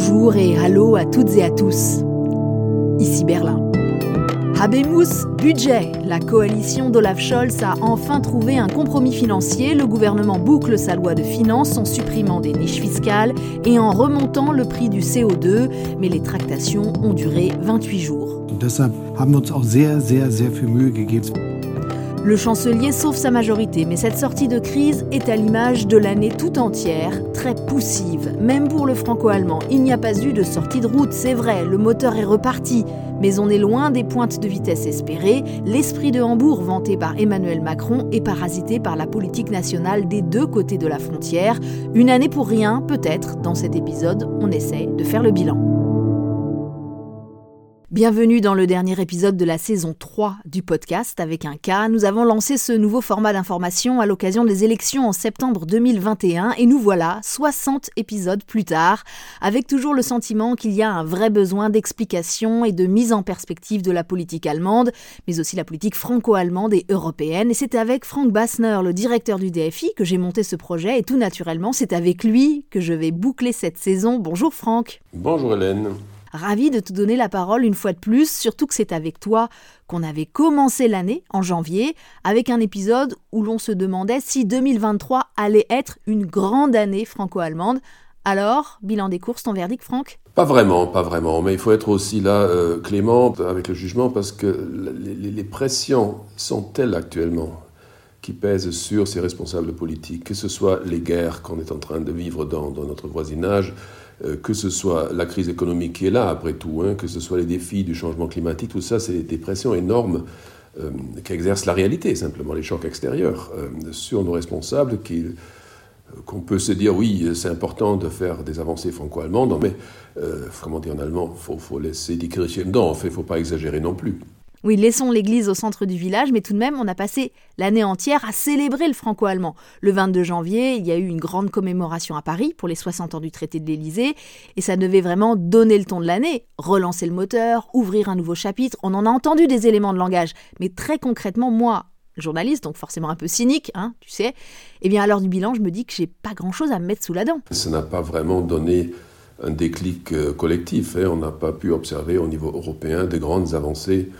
bonjour et hallo à toutes et à tous. Ici Berlin. Habemus Budget. La coalition d'Olaf Scholz a enfin trouvé un compromis financier. Le gouvernement boucle sa loi de finances en supprimant des niches fiscales et en remontant le prix du CO2. Mais les tractations ont duré 28 jours. Deshalb haben wir uns auch sehr, sehr, sehr. Le chancelier sauve sa majorité, mais cette sortie de crise est à l'image de l'année tout entière, très poussive. Même pour le franco-allemand, il n'y a pas eu de sortie de route, c'est vrai, le moteur est reparti. Mais on est loin des pointes de vitesse espérées. L'esprit de Hambourg, vanté par Emmanuel Macron, est parasité par la politique nationale des deux côtés de la frontière. Une année pour rien, peut-être. Dans cet épisode, on essaie de faire le bilan. Bienvenue dans le dernier épisode de la saison 3 du podcast avec un cas. Nous avons lancé ce nouveau format d'information à l'occasion des élections en septembre 2021 et nous voilà 60 épisodes plus tard avec toujours le sentiment qu'il y a un vrai besoin d'explication et de mise en perspective de la politique allemande, mais aussi la politique franco-allemande et européenne. Et c'est avec Frank Bassner, le directeur du DFI, que j'ai monté ce projet et tout naturellement c'est avec lui que je vais boucler cette saison. Bonjour Franck. Bonjour Hélène. Ravi de te donner la parole une fois de plus, surtout que c'est avec toi qu'on avait commencé l'année, en janvier, avec un épisode où l'on se demandait si 2023 allait être une grande année franco-allemande. Alors, bilan des courses, ton verdict, Franck? Pas vraiment, pas vraiment. Mais il faut être aussi là euh, clément avec le jugement parce que les, pressions sont telles actuellement qui pèsent sur ces responsables politiques, que ce soit les guerres qu'on est en train de vivre dans notre voisinage, que ce soit la crise économique qui est là, après tout, hein, que ce soit les défis du changement climatique, tout ça, c'est des pressions énormes euh, qu'exerce la réalité, simplement les chocs extérieurs, euh, sur nos responsables qu'on peut se dire, oui, c'est important de faire des avancées franco-allemandes, mais, comment dire en allemand, il faut, faut, laisser die Kirche non, il ne faut pas exagérer non plus. Oui, laissons l'église au centre du village, mais tout de même, on a passé l'année entière à célébrer le franco-allemand. Le 22 janvier, il y a eu une grande commémoration à Paris pour les 60 ans du traité de l'Élysée, et ça devait vraiment donner le ton de l'année, relancer le moteur, ouvrir un nouveau chapitre. On en a entendu des éléments de langage, mais très concrètement, moi, journaliste, donc forcément un peu cynique, hein, tu sais, eh bien à l'heure du bilan, je me dis que j'ai pas grand-chose à me mettre sous la dent. Ça n'a pas vraiment donné un déclic euh, collectif. Hein. On n'a pas pu observer au niveau européen de grandes avancées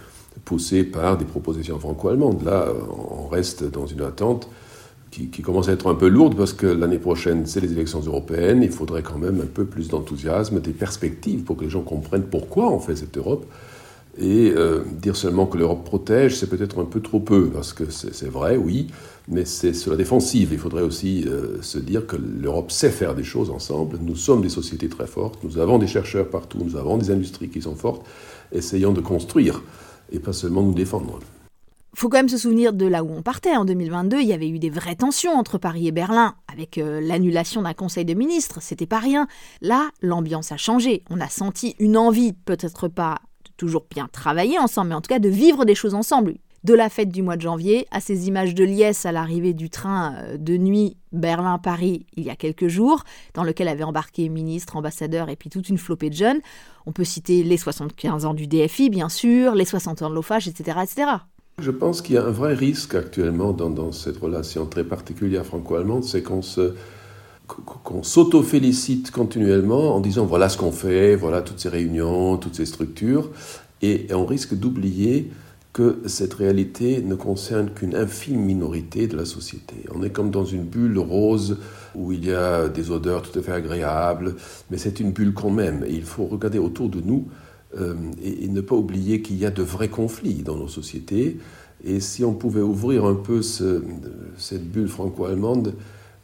poussé par des propositions franco-allemandes. Là, on reste dans une attente qui, commence à être un peu lourde parce que l'année prochaine, c'est les élections européennes. Il faudrait quand même un peu plus d'enthousiasme, des perspectives pour que les gens comprennent pourquoi on fait cette Europe. Et euh, dire seulement que l'Europe protège, c'est peut-être un peu trop peu, parce que c'est vrai, oui, mais c'est sur la défensive. Il faudrait aussi euh, se dire que l'Europe sait faire des choses ensemble. Nous sommes des sociétés très fortes, nous avons des chercheurs partout, nous avons des industries qui sont fortes. Essayons de construire et pas seulement nous défendre. Faut quand même se souvenir de là où on partait. En 2022, il y avait eu des vraies tensions entre Paris et Berlin, avec euh, l'annulation d'un conseil de ministres, c'était pas rien. Là, l'ambiance a changé. On a senti une envie, peut-être pas de toujours bien travailler ensemble, mais en tout cas de vivre des choses ensemble de la fête du mois de janvier à ces images de liesse à l'arrivée du train euh, de nuit Berlin-Paris il y a quelques jours, dans lequel avaient embarqué ministres, ambassadeurs et puis toute une flopée de jeunes. On peut citer les 75 ans du DFI, bien sûr, les 60 ans de l'OFAGE, etc., etc. Je pense qu'il y a un vrai risque actuellement dans, cette relation très particulière franco-allemande, c'est qu'on se qu'on s'auto-félicite continuellement en disant voilà ce qu'on fait, voilà toutes ces réunions, toutes ces structures, et on risque d'oublier que cette réalité ne concerne qu'une infime minorité de la société. On est comme dans une bulle rose où il y a des odeurs tout à fait agréables, mais c'est une bulle quand même. Et il faut regarder autour de nous euh, et, ne pas oublier qu'il y a de vrais conflits dans nos sociétés. Et si on pouvait ouvrir un peu cette bulle franco-allemande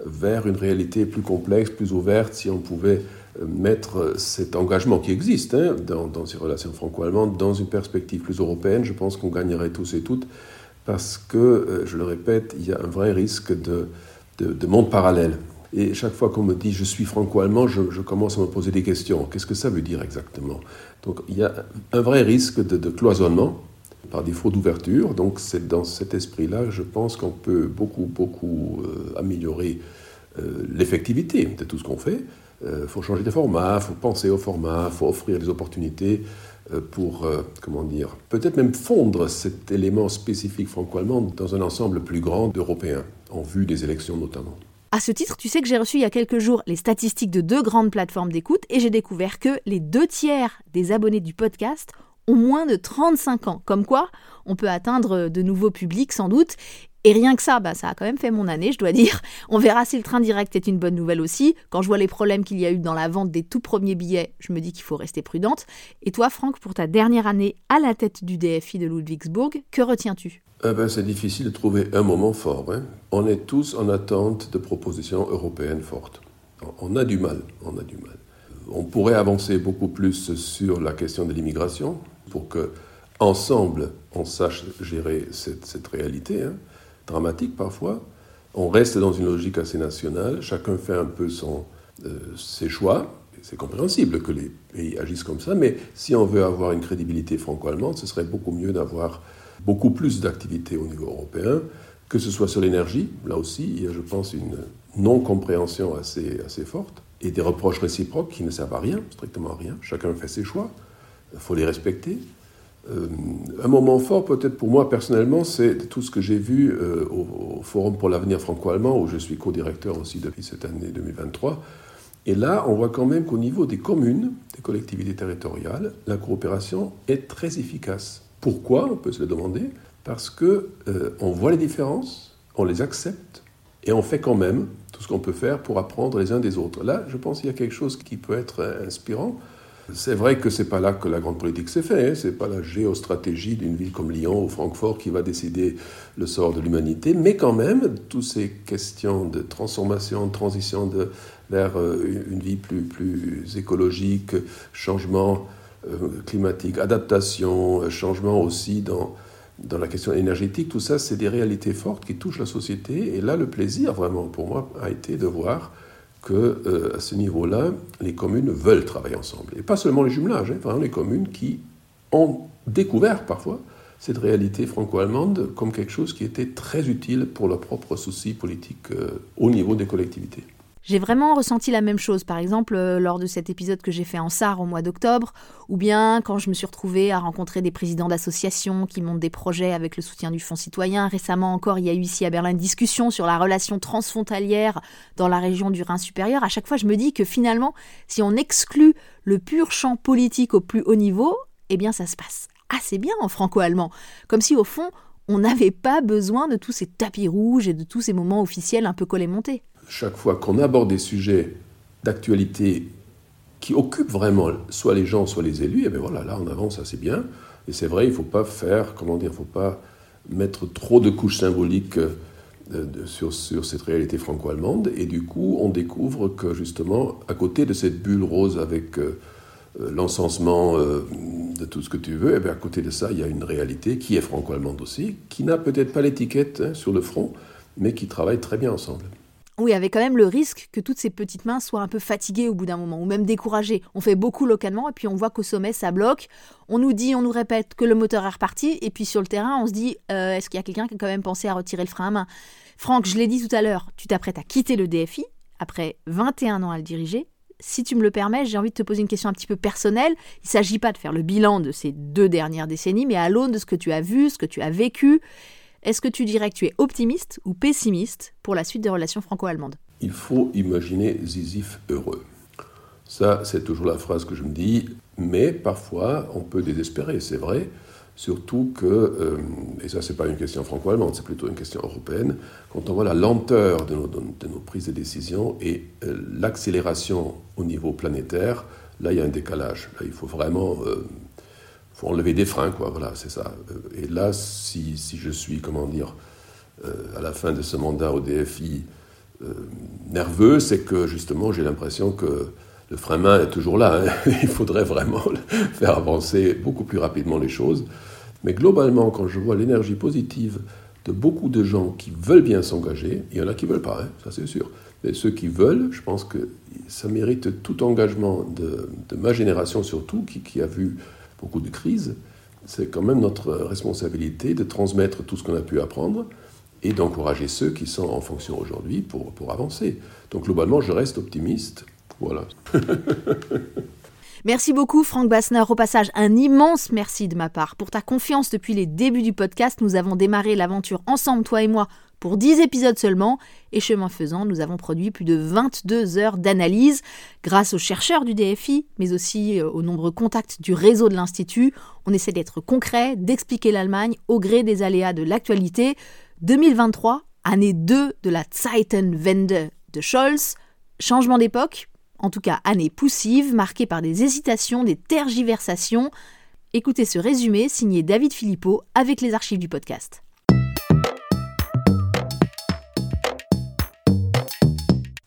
vers une réalité plus complexe, plus ouverte, si on pouvait mettre cet engagement qui existe hein, dans, ces relations franco-allemandes dans une perspective plus européenne, je pense qu'on gagnerait tous et toutes parce que, euh, je le répète, il y a un vrai risque de, de, monde parallèle. Et chaque fois qu'on me dit je suis franco-allemand, je, commence à me poser des questions. Qu'est-ce que ça veut dire exactement? Donc il y a un vrai risque de, cloisonnement par défaut d'ouverture. Donc c'est dans cet esprit-là, je pense qu'on peut beaucoup, beaucoup euh, améliorer euh, l'effectivité de tout ce qu'on fait. Euh, faut changer de format, faut penser au format, faut offrir des opportunités euh, pour, euh, comment dire, peut-être même fondre cet élément spécifique franco-allemand dans un ensemble plus grand d'Européens, en vue des élections notamment. À ce titre, tu sais que j'ai reçu il y a quelques jours les statistiques de deux grandes plateformes d'écoute et j'ai découvert que les deux tiers des abonnés du podcast ont moins de 35 ans. Comme quoi, on peut atteindre de nouveaux publics sans doute. Et rien que ça, bah, ça a quand même fait mon année, je dois dire. On verra si le train direct est une bonne nouvelle aussi. Quand je vois les problèmes qu'il y a eu dans la vente des tout premiers billets, je me dis qu'il faut rester prudente. Et toi, Franck, pour ta dernière année à la tête du DFI de Ludwigsburg, que retiens-tu? Eh ben, C'est difficile de trouver un moment fort. Hein. On est tous en attente de propositions européennes fortes. On a du mal, on a du mal. On pourrait avancer beaucoup plus sur la question de l'immigration pour que ensemble on sache gérer cette, réalité. Hein dramatique parfois. On reste dans une logique assez nationale, chacun fait un peu son, euh, ses choix. C'est compréhensible que les pays agissent comme ça, mais si on veut avoir une crédibilité franco-allemande, ce serait beaucoup mieux d'avoir beaucoup plus d'activités au niveau européen, que ce soit sur l'énergie, là aussi, il y a, je pense, une non-compréhension assez, assez forte, et des reproches réciproques qui ne servent à rien, strictement à rien. Chacun fait ses choix, il faut les respecter. Euh, un moment fort, peut-être pour moi personnellement, c'est tout ce que j'ai vu euh, au, Forum pour l'avenir franco-allemand, où je suis co-directeur aussi depuis cette année 2023. Et là, on voit quand même qu'au niveau des communes, des collectivités territoriales, la coopération est très efficace. Pourquoi On peut se le demander? Parce que euh, on voit les différences, on les accepte, et on fait quand même tout ce qu'on peut faire pour apprendre les uns des autres. Là, je pense qu'il y a quelque chose qui peut être inspirant. C'est vrai que c'est pas là que la grande politique s'est faite. Hein. C'est pas la géostratégie d'une ville comme Lyon ou Francfort qui va décider le sort de l'humanité, mais quand même, toutes ces questions de transformation, de transition vers euh, une vie plus, plus écologique, changement euh, climatique, adaptation, euh, changement aussi dans, dans la question énergétique, tout ça, c'est des réalités fortes qui touchent la société. Et là, le plaisir, vraiment, pour moi, a été de voir que euh, à ce niveau-là, les communes veulent travailler ensemble. Et pas seulement les jumelages, hein, vraiment les communes qui ont découvert parfois cette réalité franco-allemande comme quelque chose qui était très utile pour leurs propres soucis politiques euh, au niveau des collectivités. J'ai vraiment ressenti la même chose, par exemple euh, lors de cet épisode que j'ai fait en Sarre au mois d'octobre, ou bien quand je me suis retrouvée à rencontrer des présidents d'associations qui montent des projets avec le soutien du Fonds citoyen. Récemment encore, il y a eu ici à Berlin une discussion sur la relation transfrontalière dans la région du Rhin supérieur. À chaque fois, je me dis que finalement, si on exclut le pur champ politique au plus haut niveau, eh bien ça se passe assez bien en franco-allemand. Comme si au fond, on n'avait pas besoin de tous ces tapis rouges et de tous ces moments officiels un peu collés-montés chaque fois qu'on aborde des sujets d'actualité qui occupent vraiment soit les gens, soit les élus, et eh bien voilà, là on avance assez bien. Et c'est vrai, il ne faut pas faire, comment dire, il ne faut pas mettre trop de couches symboliques euh, sur, sur, cette réalité franco-allemande. Et du coup, on découvre que justement, à côté de cette bulle rose avec euh, euh, l'encensement de tout ce que tu veux, et eh bien à côté de ça, il y a une réalité qui est franco-allemande aussi, qui n'a peut-être pas l'étiquette hein, sur le front, mais qui travaille très bien ensemble. Oui, avec quand même le risque que toutes ces petites mains soient un peu fatiguées au bout d'un moment, ou même découragées. On fait beaucoup localement, et puis on voit qu'au sommet, ça bloque. On nous dit, on nous répète que le moteur est reparti, et puis sur le terrain, on se dit, euh, est-ce qu'il y a quelqu'un qui a quand même pensé à retirer le frein à main? Franck, je l'ai dit tout à l'heure, tu t'apprêtes à quitter le DFI, après 21 ans à le diriger. Si tu me le permets, j'ai envie de te poser une question un petit peu personnelle. Il ne s'agit pas de faire le bilan de ces deux dernières décennies, mais à l'aune de ce que tu as vu, ce que tu as vécu, est-ce que tu dirais que tu es optimiste ou pessimiste pour la suite des relations franco-allemandes? Il faut imaginer Zizif heureux. Ça, c'est toujours la phrase que je me dis, mais parfois on peut désespérer, c'est vrai. Surtout que, euh, et ça c'est pas une question franco-allemande, c'est plutôt une question européenne, quand on voit la lenteur de nos, prises de décision et euh, l'accélération au niveau planétaire, là il y a un décalage. Là il faut vraiment euh, faut enlever des freins, quoi. Voilà, c'est ça. Euh, et là, si, si, je suis, comment dire, euh, à la fin de ce mandat au DFI euh, nerveux, c'est que justement, j'ai l'impression que le frein main est toujours là. Hein. Il faudrait vraiment faire avancer beaucoup plus rapidement les choses. Mais globalement, quand je vois l'énergie positive de beaucoup de gens qui veulent bien s'engager, il y en a qui ne veulent pas, hein, ça c'est sûr. Mais ceux qui veulent, je pense que ça mérite tout engagement de, ma génération surtout, qui a vu beaucoup de crises, c'est quand même notre responsabilité de transmettre tout ce qu'on a pu apprendre et d'encourager ceux qui sont en fonction aujourd'hui pour, pour avancer. Donc globalement, je reste optimiste. Voilà. Merci beaucoup Franck Bassner. Au passage, un immense merci de ma part pour ta confiance depuis les débuts du podcast. Nous avons démarré l'aventure ensemble, toi et moi, pour 10 épisodes seulement, et chemin faisant, nous avons produit plus de 22 heures d'analyse grâce aux chercheurs du DFI, mais aussi euh, aux nombreux contacts du réseau de l'Institut. On essaie d'être concret, d'expliquer l'Allemagne au gré des aléas de l'actualité. 2023, année 2 de la Zeitenwende de Scholz, changement d'époque, en tout cas année poussive, marquée par des hésitations, des tergiversations. Écoutez ce résumé signé David Philippot avec les archives du podcast.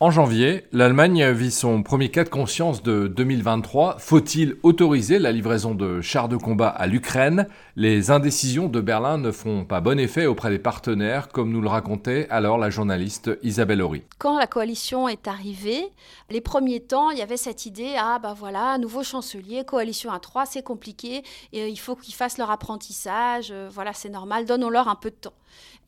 En janvier, l'Allemagne vit son premier cas de conscience de 2023. Faut-il autoriser la livraison de chars de combat à l'Ukraine? Les indécisions de Berlin ne font pas bon effet auprès des partenaires, comme nous le racontait alors la journaliste Isabelle Horry. Quand la coalition est arrivée, les premiers temps, il y avait cette idée ah bah voilà, nouveau chancelier, coalition à trois, c'est compliqué, et il faut qu'ils fassent leur apprentissage, euh, voilà, c'est normal, donnons-leur un peu de temps.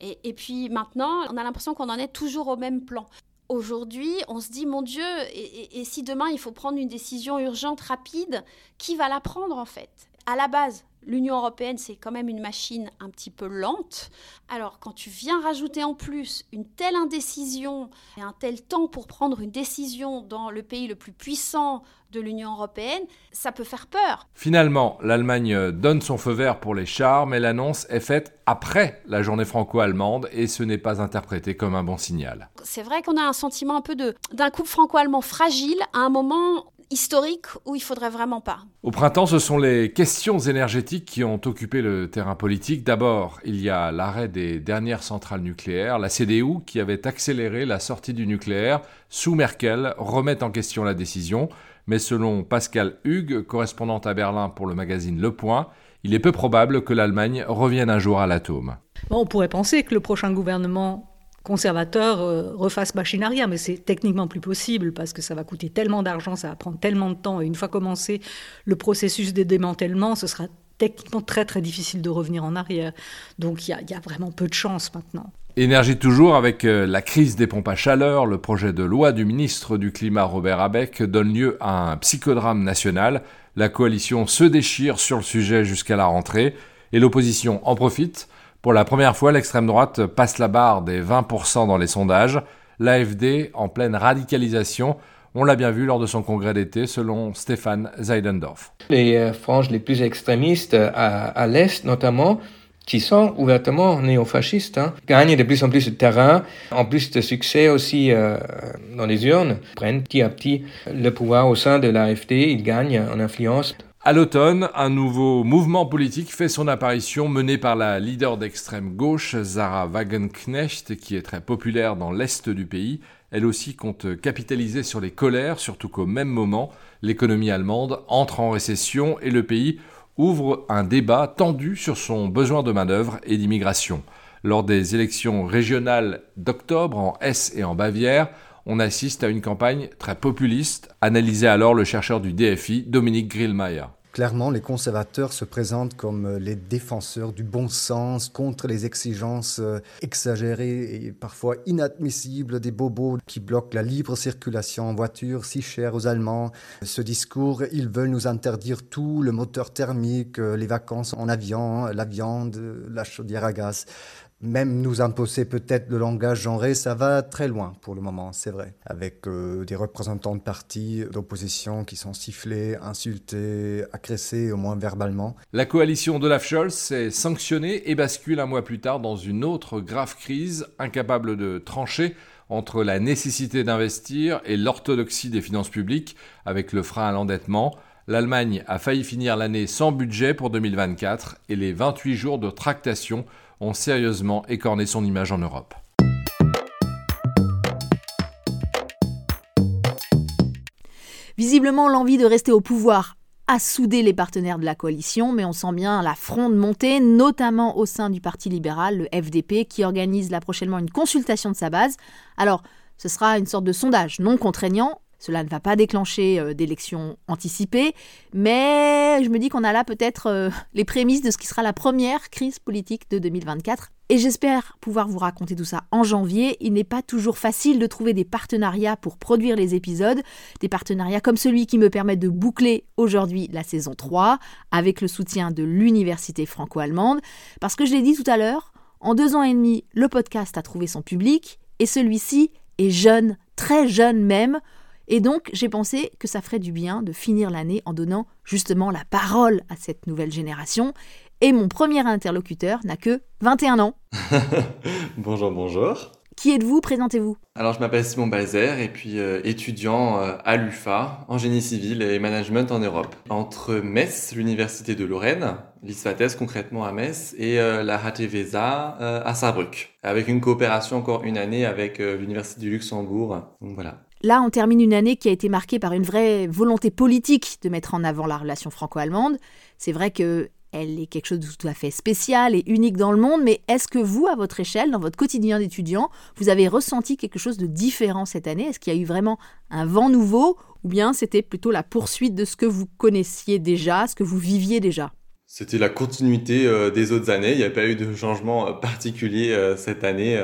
Et puis maintenant, on a l'impression qu'on en est toujours au même plan aujourd'hui, on se dit, mon Dieu, et, si demain il faut prendre une décision urgente, rapide, qui va la prendre en fait? À la base, l'Union européenne, c'est quand même une machine un petit peu lente. Alors, quand tu viens rajouter en plus une telle indécision et un tel temps pour prendre une décision dans le pays le plus puissant de l'Union européenne, ça peut faire peur. Finalement, l'Allemagne donne son feu vert pour les chars, mais l'annonce est faite après la journée franco-allemande et ce n'est pas interprété comme un bon signal. C'est vrai qu'on a un sentiment un peu d'un couple franco-allemand fragile à un moment historique où il faudrait vraiment pas. Au printemps, ce sont les questions énergétiques qui ont occupé le terrain politique. D'abord, il y a l'arrêt des dernières centrales nucléaires. La CDU, qui avait accéléré la sortie du nucléaire sous Merkel, remet en question la décision. Mais selon Pascal Hugues, correspondant à Berlin pour le magazine Le Point, il est peu probable que l'Allemagne revienne un jour à l'atome. on pourrait penser que le prochain gouvernement conservateur euh, refasse machine arrière, mais c'est techniquement plus possible parce que ça va coûter tellement d'argent, ça va prendre tellement de temps, et une fois commencé le processus de démantèlement, ce sera techniquement très très difficile de revenir en arrière. Donc il y, a vraiment peu de chance maintenant. Énergie toujours avec euh, la crise des pompes à chaleur, le projet de loi du ministre du Climat Robert Abeck donne lieu à un psychodrame national. La coalition se déchire sur le sujet jusqu'à la rentrée et l'opposition en profite pour la première fois, l'extrême droite passe la barre des 20% dans les sondages. L'AFD, en pleine radicalisation, on l'a bien vu lors de son congrès d'été, selon Stéphane Zeidendorf. Les euh, franges les plus extrémistes euh, à, l'Est, notamment, qui sont ouvertement néofascistes, hein, gagnent de plus en plus de terrain, en plus de succès aussi euh, dans les urnes, prennent petit à petit le pouvoir au sein de l'AFD, ils gagnent en influence. À l'automne, un nouveau mouvement politique fait son apparition mené par la leader d'extrême gauche, Zara Wagenknecht, qui est très populaire dans l'est du pays. Elle aussi compte capitaliser sur les colères, surtout qu'au même moment, l'économie allemande entre en récession et le pays ouvre un débat tendu sur son besoin de main-d'œuvre et d'immigration. Lors des élections régionales d'octobre en Hesse et en Bavière, on assiste à une campagne très populiste, analysait alors le chercheur du DFI, Dominique Grillmeier. Clairement, les conservateurs se présentent comme euh, les défenseurs du bon sens contre les exigences euh, exagérées et parfois inadmissibles des bobos qui bloquent la libre circulation en voiture si chère aux Allemands. Ce discours, ils veulent nous interdire tout, le moteur thermique, euh, les vacances en avion, la viande, la chaudière à gaz même nous imposer peut-être le langage genré, ça va très loin pour le moment, c'est vrai. Avec euh, des représentants de partis d'opposition qui sont sifflés, insultés, agressés, au moins verbalement. La coalition de Scholz est sanctionnée et bascule un mois plus tard dans une autre grave crise, incapable de trancher entre la nécessité d'investir et l'orthodoxie des finances publiques, avec le frein à l'endettement. L'Allemagne a failli finir l'année sans budget pour 2024 et les 28 jours de tractation ont sérieusement écorné son image en Europe. Visiblement, l'envie de rester au pouvoir a soudé les partenaires de la coalition, mais on sent bien la fronde monter, notamment au sein du Parti libéral, le FDP, qui organise là prochainement une consultation de sa base. Alors, ce sera une sorte de sondage non contraignant cela ne va pas déclencher euh, d'élections anticipées, mais je me dis qu'on a là peut-être euh, les prémices de ce qui sera la première crise politique de 2024. Et j'espère pouvoir vous raconter tout ça en janvier. Il n'est pas toujours facile de trouver des partenariats pour produire les épisodes, des partenariats comme celui qui me permet de boucler aujourd'hui la saison 3 avec le soutien de l'Université franco-allemande, parce que je l'ai dit tout à l'heure, En deux ans et demi, le podcast a trouvé son public et celui-ci est jeune, très jeune même. Et donc, j'ai pensé que ça ferait du bien de finir l'année en donnant justement la parole à cette nouvelle génération. Et mon premier interlocuteur n'a que 21 ans. bonjour, bonjour. Qui êtes-vous? Présentez-vous. Alors, je m'appelle Simon Balzer et puis euh, étudiant euh, à l'UFA en génie civil et management en Europe. Entre Metz, l'université de Lorraine, l'ISFATES concrètement à Metz, et euh, la HTVSA à Saarbrück, avec une coopération encore une année avec l'université du Luxembourg. Donc voilà. Là, on termine une année qui a été marquée par une vraie volonté politique de mettre en avant la relation franco-allemande. C'est vrai que elle est quelque chose de tout à fait spécial et unique dans le monde, mais est-ce que vous, à votre échelle, dans votre quotidien d'étudiant, vous avez ressenti quelque chose de différent cette année? Est-ce qu'il y a eu vraiment un vent nouveau ou bien c'était plutôt la poursuite de ce que vous connaissiez déjà, ce que vous viviez déjà? C'était la continuité euh, des autres années, il n'y a pas eu de changement euh, particulier euh, cette année.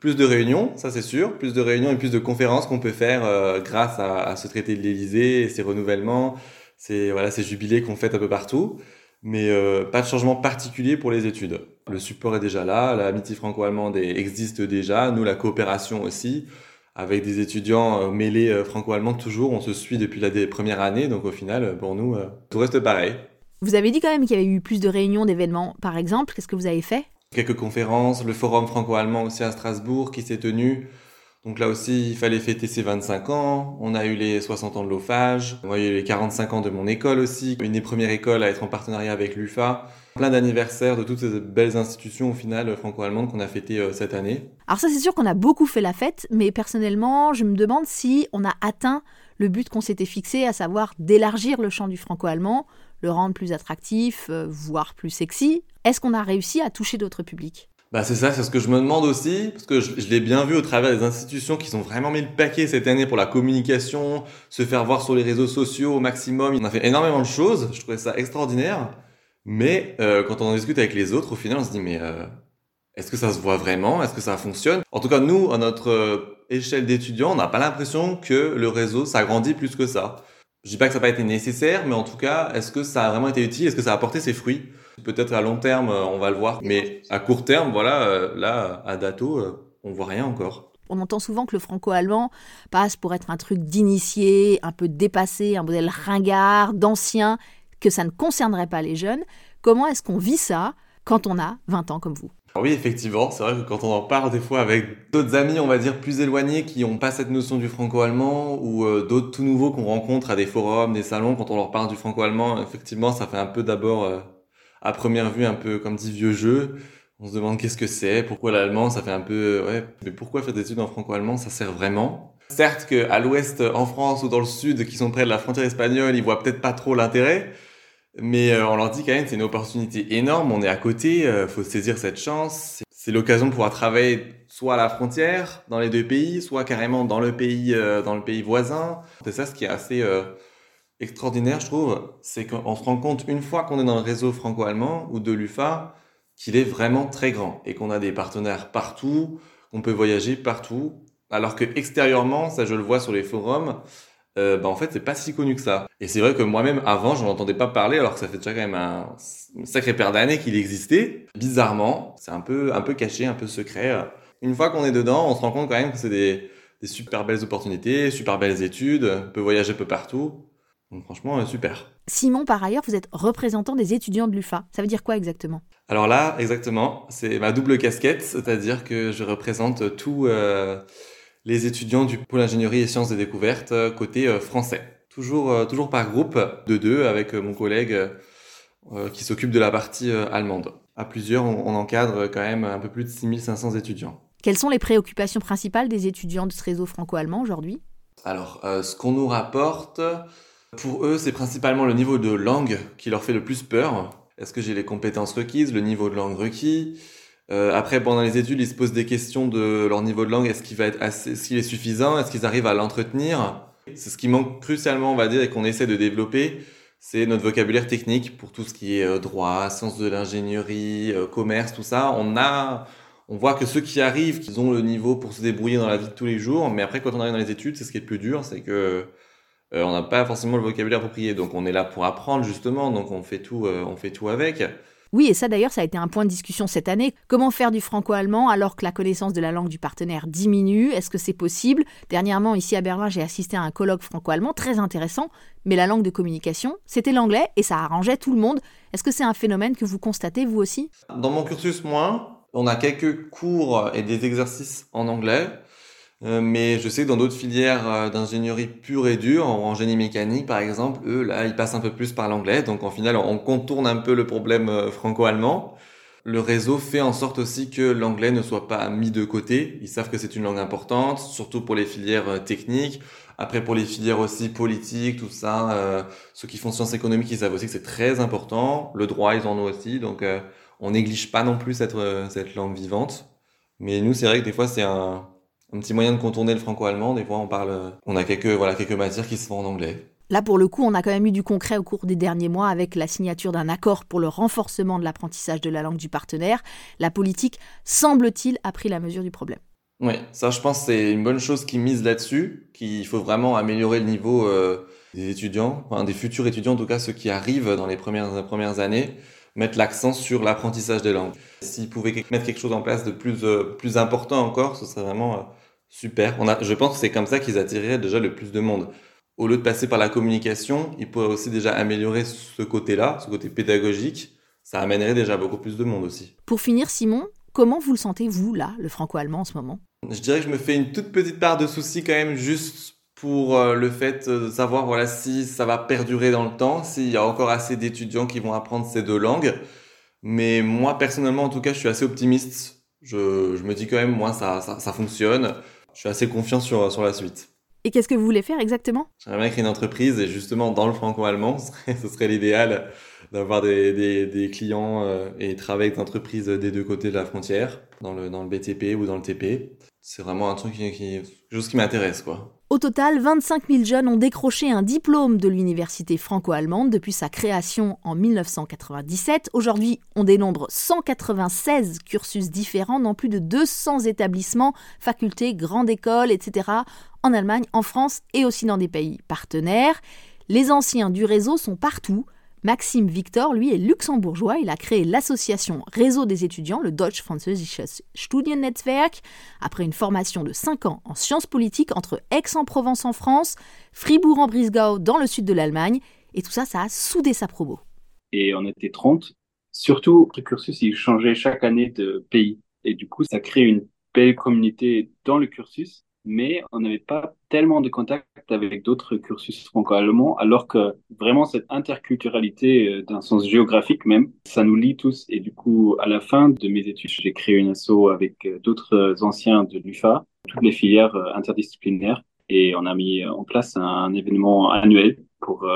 Plus de réunions, ça c'est sûr, plus de réunions et plus de conférences qu'on peut faire grâce à, ce traité de l'Élysée, ces renouvellements, ces, voilà, ces jubilés qu'on fait un peu partout. Mais euh, pas de changement particulier pour les études. Le support est déjà là, l'amitié franco-allemande existe déjà, nous la coopération aussi, avec des étudiants euh, mêlés euh, franco-allemands toujours, on se suit depuis la première année, donc au final, pour nous, tout reste pareil. Vous avez dit quand même qu'il y avait eu plus de réunions, d'événements, par exemple, qu'est-ce que vous avez fait? Quelques conférences, le forum franco-allemand aussi à Strasbourg qui s'est tenu, donc là aussi, il fallait fêter ses 25 ans. On a eu les 60 ans de l'OFAGE. Y a eu les 45 ans de mon école aussi. Une des premières écoles à être en partenariat avec l'UFA. Plein d'anniversaires de toutes ces belles institutions au final franco-allemandes qu'on a fêtées euh, cette année. Alors ça, c'est sûr qu'on a beaucoup fait la fête, mais personnellement, je me demande si on a atteint le but qu'on s'était fixé, à savoir d'élargir le champ du franco-allemand, le rendre plus attractif, euh, voire plus sexy. Est-ce qu'on a réussi à toucher d'autres publics? Bah c'est ça, c'est ce que je me demande aussi, parce que je, l'ai bien vu au travers des institutions qui sont vraiment mis le paquet cette année pour la communication, se faire voir sur les réseaux sociaux au maximum. On a fait énormément de choses, je trouvais ça extraordinaire. Mais euh, quand on en discute avec les autres, au final, on se dit mais euh, est-ce que ça se voit vraiment? Est-ce que ça fonctionne? En tout cas, nous, à notre échelle d'étudiants, on n'a pas l'impression que le réseau s'agrandit plus que ça. Je dis pas que ça n'a pas été nécessaire, mais en tout cas, est-ce que ça a vraiment été utile? Est-ce que ça a apporté ses fruits? Peut-être à long terme, euh, on va le voir, mais à court terme, voilà, euh, là, à dato, euh, on voit rien encore. On entend souvent que le franco-allemand passe pour être un truc d'initié, un peu dépassé, un modèle ringard, d'ancien, que ça ne concernerait pas les jeunes. Comment est-ce qu'on vit ça quand on a 20 ans comme vous? Oui, effectivement, c'est vrai que quand on en parle des fois avec d'autres amis, on va dire plus éloignés, qui n'ont pas cette notion du franco-allemand, ou d'autres tout nouveaux qu'on rencontre à des forums, des salons, quand on leur parle du franco-allemand, effectivement, ça fait un peu d'abord à première vue un peu comme dit vieux jeu. On se demande qu'est-ce que c'est, pourquoi l'allemand, ça fait un peu, ouais, mais pourquoi faire des études en franco-allemand, ça sert vraiment Certes qu'à l'ouest, en France ou dans le sud, qui sont près de la frontière espagnole, ils voient peut-être pas trop l'intérêt, mais euh, on leur dit quand même c'est une opportunité énorme, on est à côté, euh, faut saisir cette chance. C'est l'occasion de pouvoir travailler soit à la frontière, dans les deux pays, soit carrément dans le pays, euh, dans le pays voisin. C'est ça ce qui est assez extraordinaire, je trouve, c'est qu'on se rend compte une fois qu'on est dans le réseau franco-allemand ou de l'UFA qu'il est vraiment très grand et qu'on a des partenaires partout, qu'on peut voyager partout, alors que extérieurement, ça je le vois sur les forums, euh, bah en fait c'est pas si connu que ça. Et c'est vrai que moi-même avant je n'en entendais pas parler alors que ça fait déjà quand même un sacré paire d'années qu'il existait. Bizarrement, c'est un peu un peu caché, un peu secret. Une fois qu'on est dedans, on se rend compte quand même que c'est des, des super belles opportunités, super belles études, on peut voyager un peu partout. Donc franchement, euh, super. Simon, par ailleurs, vous êtes représentant des étudiants de l'UFA. Ça veut dire quoi exactement? Alors là, exactement, c'est ma double casquette, c'est-à-dire que je représente tous euh, les étudiants du pôle ingénierie et sciences des découvertes euh, côté français. Toujours, toujours par groupe de deux avec mon collègue qui s'occupe de la partie allemande. À plusieurs, on, encadre quand même un peu plus de 6500 étudiants. Quelles sont les préoccupations principales des étudiants de ce réseau franco-allemand aujourd'hui? Alors, ce qu'on nous rapporte, pour eux, c'est principalement le niveau de langue qui leur fait le plus peur. Est-ce que j'ai les compétences requises, le niveau de langue requis? Euh, Après, pendant les études, ils se posent des questions de leur niveau de langue. Est-ce qu'il va être est-ce qu'il est suffisant? Est-ce qu'ils arrivent à l'entretenir? C'est ce qui manque crucialement, on va dire, et qu'on essaie de développer. C'est notre vocabulaire technique pour tout ce qui est euh, droit, sciences de l'ingénierie, euh, commerce, tout ça. On a, on voit que ceux qui arrivent, qu'ils ont le niveau pour se débrouiller dans la vie de tous les jours. Mais après, quand on arrive dans les études, c'est ce qui est le plus dur, c'est que on n'a pas forcément le vocabulaire approprié. Donc on est là pour apprendre justement, donc on fait tout, on fait tout avec. Oui, et ça d'ailleurs, ça a été un point de discussion cette année. Comment faire du franco-allemand alors que la connaissance de la langue du partenaire diminue? Est-ce que c'est possible? Dernièrement, ici à Berlin, j'ai assisté à un colloque franco-allemand très intéressant, mais la langue de communication, c'était l'anglais et ça arrangeait tout le monde. Est-ce que c'est un phénomène que vous constatez vous aussi? Dans mon cursus, moins. On a quelques cours et des exercices en anglais. Euh, mais je sais que dans d'autres filières euh, d'ingénierie pure et dure, en génie mécanique par exemple, eux, là, ils passent un peu plus par l'anglais. Donc en final, on contourne un peu le problème euh, franco-allemand. Le réseau fait en sorte aussi que l'anglais ne soit pas mis de côté. Ils savent que c'est une langue importante, surtout pour les filières techniques. Après, pour les filières aussi politiques, tout ça, ceux qui font sciences économiques, ils savent aussi que c'est très important. Le droit, ils en ont aussi. Donc, on néglige pas non plus cette, cette langue vivante. Mais nous, c'est vrai que des fois, c'est un, un petit moyen de contourner le franco-allemand. Des fois, on parle, on a quelques, voilà, quelques matières qui se font en anglais. Là, pour le coup, on a quand même eu du concret au cours des derniers mois avec la signature d'un accord pour le renforcement de l'apprentissage de la langue du partenaire. La politique, semble-t-il, a pris la mesure du problème. Oui, ça, je pense, c'est une bonne chose qui mise là-dessus, qu'il faut vraiment améliorer le niveau euh, des étudiants, enfin, des futurs étudiants, en tout cas ceux qui arrivent dans les premières, premières années, mettre l'accent sur l'apprentissage des langues. S'ils pouvaient mettre quelque chose en place de plus, euh, plus important encore, ce serait vraiment euh, super. On a, je pense que c'est comme ça qu'ils attireraient déjà le plus de monde. Au lieu de passer par la communication, ils pourraient aussi déjà améliorer ce côté-là, ce côté pédagogique. Ça amènerait déjà beaucoup plus de monde aussi. Pour finir, Simon, comment vous le sentez, vous, là, le franco-allemand en ce moment? Je dirais que je me fais une toute petite part de soucis quand même, juste pour euh, le fait de savoir voilà, si ça va perdurer dans le temps, s'il y a encore assez d'étudiants qui vont apprendre ces deux langues. Mais moi, personnellement, en tout cas, je suis assez optimiste. Je, je me dis quand même, moi, ça, ça, ça fonctionne je suis assez confiant sur, sur la suite. Et qu'est-ce que vous voulez faire exactement? J'aimerais bien créer une entreprise et justement dans le franco-allemand, ce serait, l'idéal d'avoir des, des, des, clients euh, et travailler avec des entreprises des deux côtés de la frontière, dans le, dans le BTP ou dans le TP. C'est vraiment un truc qui, qui quelque chose qui m'intéresse, quoi. Au total, 25 000 jeunes ont décroché un diplôme de l'université franco-allemande depuis sa création en 1997. Aujourd'hui, on dénombre 196 cursus différents dans plus de 200 établissements, facultés, grandes écoles, etc. en Allemagne, en France et aussi dans des pays partenaires. Les anciens du réseau sont partout. Maxime Victor, lui, est luxembourgeois. Il a créé l'association Réseau des étudiants, le Deutsch-Französisches Studiennetzwerk, après une formation de 5 ans en sciences politiques entre Aix-en-Provence en France, Fribourg en Brisgau dans le sud de l'Allemagne. Et tout ça, ça a soudé sa promo. Et on était 30. Surtout, le cursus, il changeait chaque année de pays. Et du coup, ça crée une belle communauté dans le cursus mais on n'avait pas tellement de contact avec d'autres cursus franco-allemands, alors que vraiment cette interculturalité euh, d'un sens géographique même, ça nous lie tous. Et du coup, à la fin de mes études, j'ai créé une asso avec euh, d'autres anciens de l'UFA, toutes les filières euh, interdisciplinaires, et on a mis en place un événement annuel pour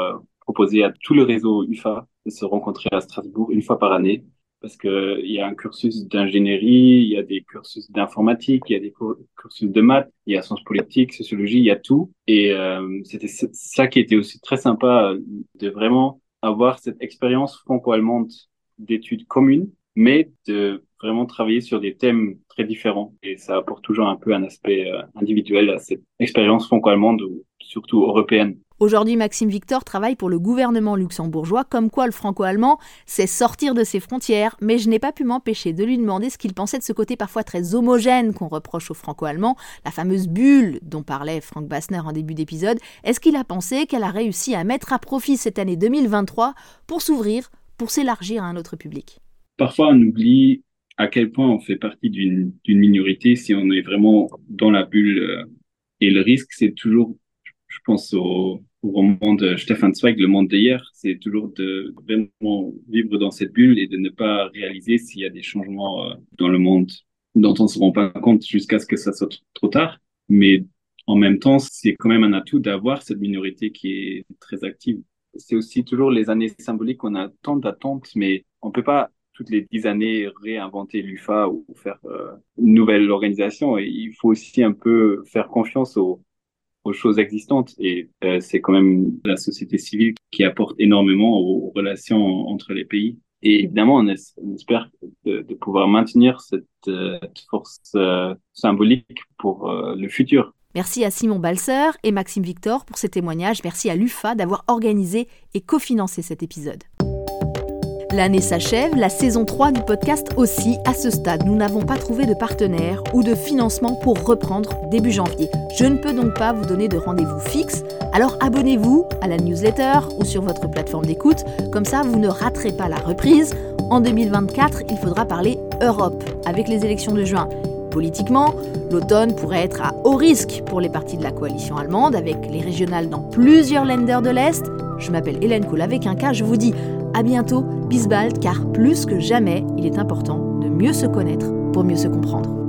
proposer à tout le réseau UFA de se rencontrer à Strasbourg une fois par année parce que il y a un cursus d'ingénierie, il y a des cursus d'informatique, il y a des cursus de maths, il y a sciences politiques, sociologie, il y a tout. Et euh, c'était ça qui était aussi très sympa euh, de vraiment avoir cette expérience franco-allemande d'études communes, mais de vraiment travailler sur des thèmes très différents. Et ça apporte toujours un peu un aspect euh, individuel à cette expérience franco-allemande ou surtout européenne. Aujourd'hui, Maxime Victor travaille pour le gouvernement luxembourgeois, comme quoi le franco-allemand, c'est sortir de ses frontières. Mais je n'ai pas pu m'empêcher de lui demander ce qu'il pensait de ce côté parfois très homogène qu'on reproche aux franco-allemands, la fameuse bulle dont parlait Frank Bassner en début d'épisode. Est-ce qu'il a pensé qu'elle a réussi à mettre à profit cette année 2023 pour s'ouvrir, pour s'élargir à un autre public? Parfois, on oublie à quel point on fait partie d'une minorité si on est vraiment dans la bulle. Euh, et le risque, c'est toujours, je pense, au, au roman de Stefan Zweig, Le monde d'hier, c'est toujours de vraiment vivre dans cette bulle et de ne pas réaliser s'il y a des changements euh, dans le monde dont on ne se rend pas compte jusqu'à ce que ça soit trop tard. Mais en même temps, c'est quand même un atout d'avoir cette minorité qui est très active. C'est aussi toujours les années symboliques, on a tant d'attentes, mais on peut pas toutes les dix années réinventer l'UFA ou faire euh, une nouvelle organisation. Et il faut aussi un peu faire confiance aux, aux choses existantes. Et euh, c'est quand même la société civile qui apporte énormément aux, relations entre les pays. Et évidemment, on, espère de, pouvoir maintenir cette, euh, force euh, symbolique pour le futur. Merci à Simon Balser et Maxime Victor pour ces témoignages. Merci à l'UFA d'avoir organisé et cofinancé cet épisode. L'année s'achève, la saison 3 du podcast aussi. À ce stade, nous n'avons pas trouvé de partenaire ou de financement pour reprendre début janvier. Je ne peux donc pas vous donner de rendez-vous fixe. Alors abonnez-vous à la newsletter ou sur votre plateforme d'écoute. Comme ça, vous ne raterez pas la reprise. En 2024, il faudra parler Europe avec les élections de juin. Politiquement, l'automne pourrait être à haut risque pour les partis de la coalition allemande avec les régionales dans plusieurs lenders de l'Est. Je m'appelle Hélène Kohl avec un cas, je vous dis à bientôt, bisbald, car plus que jamais, il est important de mieux se connaître pour mieux se comprendre.